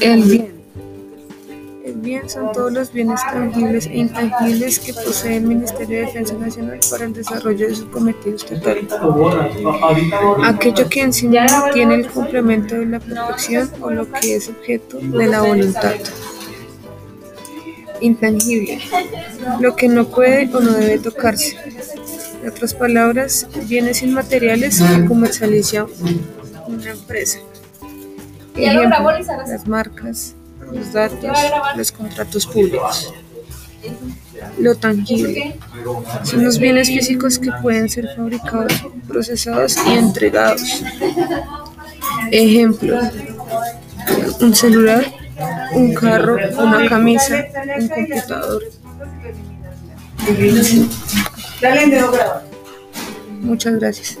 El bien. El bien son todos los bienes tangibles e intangibles que posee el Ministerio de Defensa Nacional para el desarrollo de sus cometidos totales. Aquello que en sí mismo tiene el complemento de la perfección o lo que es objeto de la voluntad. Intangible. Lo que no puede o no debe tocarse. En otras palabras, bienes inmateriales que comercializa una empresa. Ejemplo, las marcas, los datos, los contratos públicos. Lo tangible son los bienes físicos que pueden ser fabricados, procesados y entregados. Ejemplo, un celular, un carro, una camisa, un computador. Muchas gracias.